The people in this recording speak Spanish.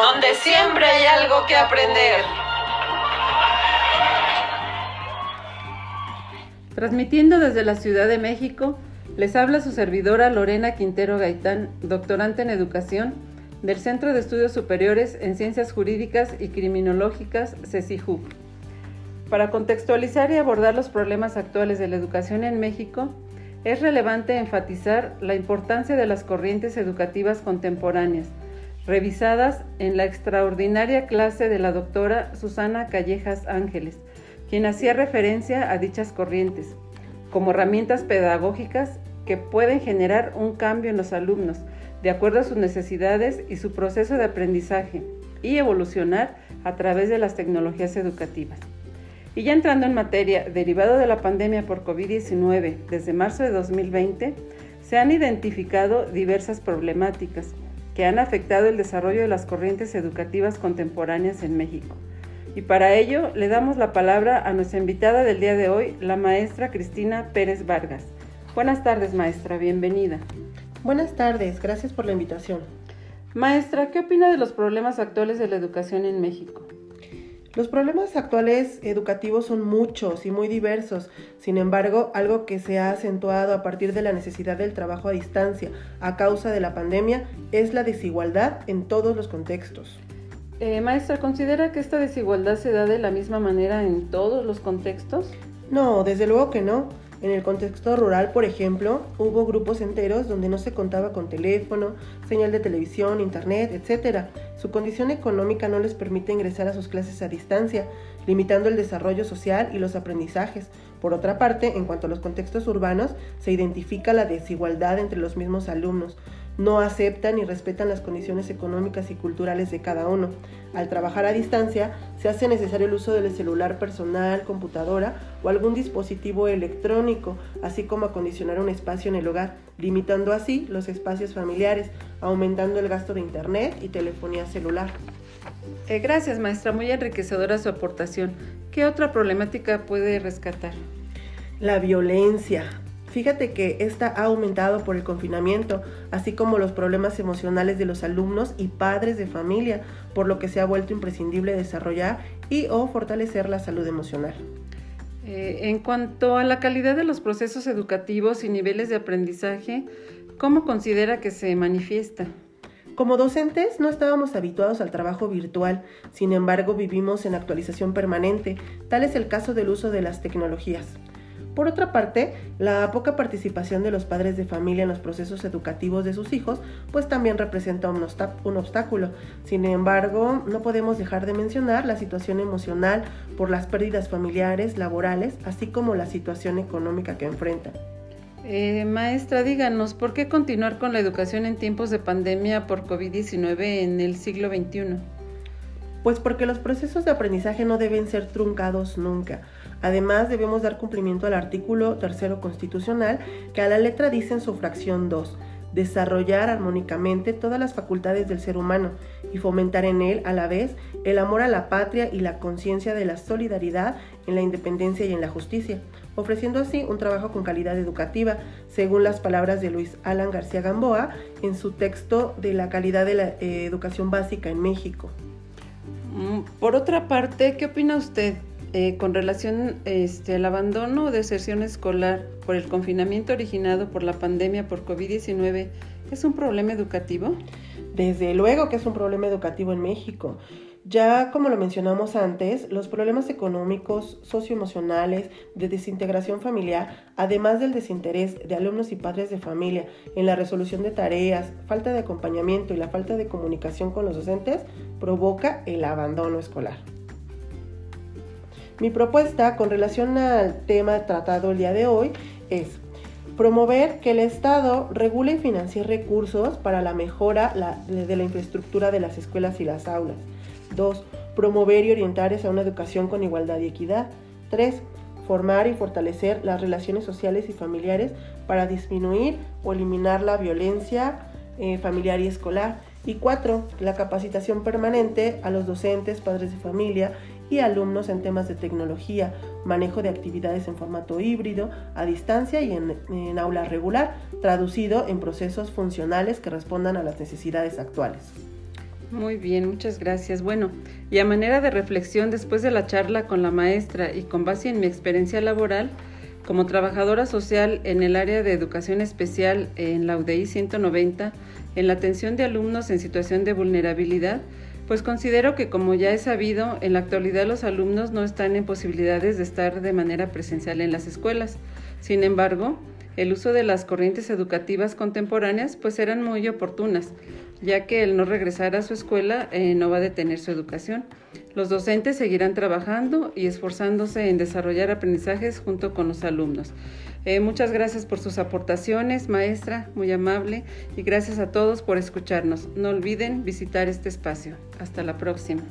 donde siempre hay algo que aprender. Transmitiendo desde la Ciudad de México, les habla su servidora Lorena Quintero Gaitán, doctorante en educación del Centro de Estudios Superiores en Ciencias Jurídicas y Criminológicas, CECIJU. Para contextualizar y abordar los problemas actuales de la educación en México, es relevante enfatizar la importancia de las corrientes educativas contemporáneas, revisadas en la extraordinaria clase de la doctora Susana Callejas Ángeles, quien hacía referencia a dichas corrientes como herramientas pedagógicas que pueden generar un cambio en los alumnos de acuerdo a sus necesidades y su proceso de aprendizaje y evolucionar a través de las tecnologías educativas. Y ya entrando en materia, derivado de la pandemia por COVID-19 desde marzo de 2020, se han identificado diversas problemáticas que han afectado el desarrollo de las corrientes educativas contemporáneas en México. Y para ello le damos la palabra a nuestra invitada del día de hoy, la maestra Cristina Pérez Vargas. Buenas tardes, maestra, bienvenida. Buenas tardes, gracias por la invitación. Maestra, ¿qué opina de los problemas actuales de la educación en México? Los problemas actuales educativos son muchos y muy diversos. Sin embargo, algo que se ha acentuado a partir de la necesidad del trabajo a distancia a causa de la pandemia es la desigualdad en todos los contextos. Eh, maestra, ¿considera que esta desigualdad se da de la misma manera en todos los contextos? No, desde luego que no. En el contexto rural, por ejemplo, hubo grupos enteros donde no se contaba con teléfono, señal de televisión, internet, etc. Su condición económica no les permite ingresar a sus clases a distancia, limitando el desarrollo social y los aprendizajes. Por otra parte, en cuanto a los contextos urbanos, se identifica la desigualdad entre los mismos alumnos no aceptan y respetan las condiciones económicas y culturales de cada uno. Al trabajar a distancia, se hace necesario el uso del celular personal, computadora o algún dispositivo electrónico, así como acondicionar un espacio en el hogar, limitando así los espacios familiares, aumentando el gasto de internet y telefonía celular. Eh, gracias, maestra. Muy enriquecedora su aportación. ¿Qué otra problemática puede rescatar? La violencia. Fíjate que esta ha aumentado por el confinamiento, así como los problemas emocionales de los alumnos y padres de familia, por lo que se ha vuelto imprescindible desarrollar y o fortalecer la salud emocional. Eh, en cuanto a la calidad de los procesos educativos y niveles de aprendizaje, ¿cómo considera que se manifiesta? Como docentes no estábamos habituados al trabajo virtual, sin embargo vivimos en actualización permanente, tal es el caso del uso de las tecnologías. Por otra parte, la poca participación de los padres de familia en los procesos educativos de sus hijos, pues también representa un, obstáculo. Sin embargo, no podemos dejar de mencionar la situación emocional por las pérdidas familiares, laborales, así como la situación económica que enfrentan. Eh, maestra, díganos, ¿por qué continuar con la educación en tiempos de pandemia por COVID-19 en el siglo XXI? Pues porque los procesos de aprendizaje no deben ser truncados nunca. Además, debemos dar cumplimiento al artículo tercero constitucional que a la letra dice en su fracción 2, desarrollar armónicamente todas las facultades del ser humano y fomentar en él a la vez el amor a la patria y la conciencia de la solidaridad en la independencia y en la justicia, ofreciendo así un trabajo con calidad educativa, según las palabras de Luis Alan García Gamboa en su texto de la calidad de la eh, educación básica en México. Mm, por otra parte, ¿qué opina usted eh, con relación este, al abandono o deserción escolar por el confinamiento originado por la pandemia por COVID-19, ¿es un problema educativo? Desde luego que es un problema educativo en México. Ya como lo mencionamos antes, los problemas económicos, socioemocionales, de desintegración familiar, además del desinterés de alumnos y padres de familia en la resolución de tareas, falta de acompañamiento y la falta de comunicación con los docentes, provoca el abandono escolar. Mi propuesta con relación al tema tratado el día de hoy es promover que el Estado regule y financie recursos para la mejora de la infraestructura de las escuelas y las aulas. 2. Promover y orientar a una educación con igualdad y equidad. 3. Formar y fortalecer las relaciones sociales y familiares para disminuir o eliminar la violencia eh, familiar y escolar. Y 4. La capacitación permanente a los docentes, padres de familia y alumnos en temas de tecnología, manejo de actividades en formato híbrido, a distancia y en, aula regular, traducido en procesos funcionales que respondan a las necesidades actuales. Muy bien, muchas gracias. Bueno, y a manera de reflexión, después de la charla con la maestra y con base en mi experiencia laboral, como trabajadora social en el área de educación especial en la UDI 190, en la atención de alumnos en situación de vulnerabilidad, pues considero que como ya he sabido, en la actualidad los alumnos no están en posibilidades de estar de manera presencial en las escuelas. Sin embargo, el uso de las corrientes educativas contemporáneas pues eran muy oportunas, ya que el no regresar a su escuela eh, no va a detener su educación. Los docentes seguirán trabajando y esforzándose en desarrollar aprendizajes junto con los alumnos. Eh, muchas gracias por sus aportaciones, maestra, muy amable, y gracias a todos por escucharnos. No olviden visitar este espacio. Hasta la próxima.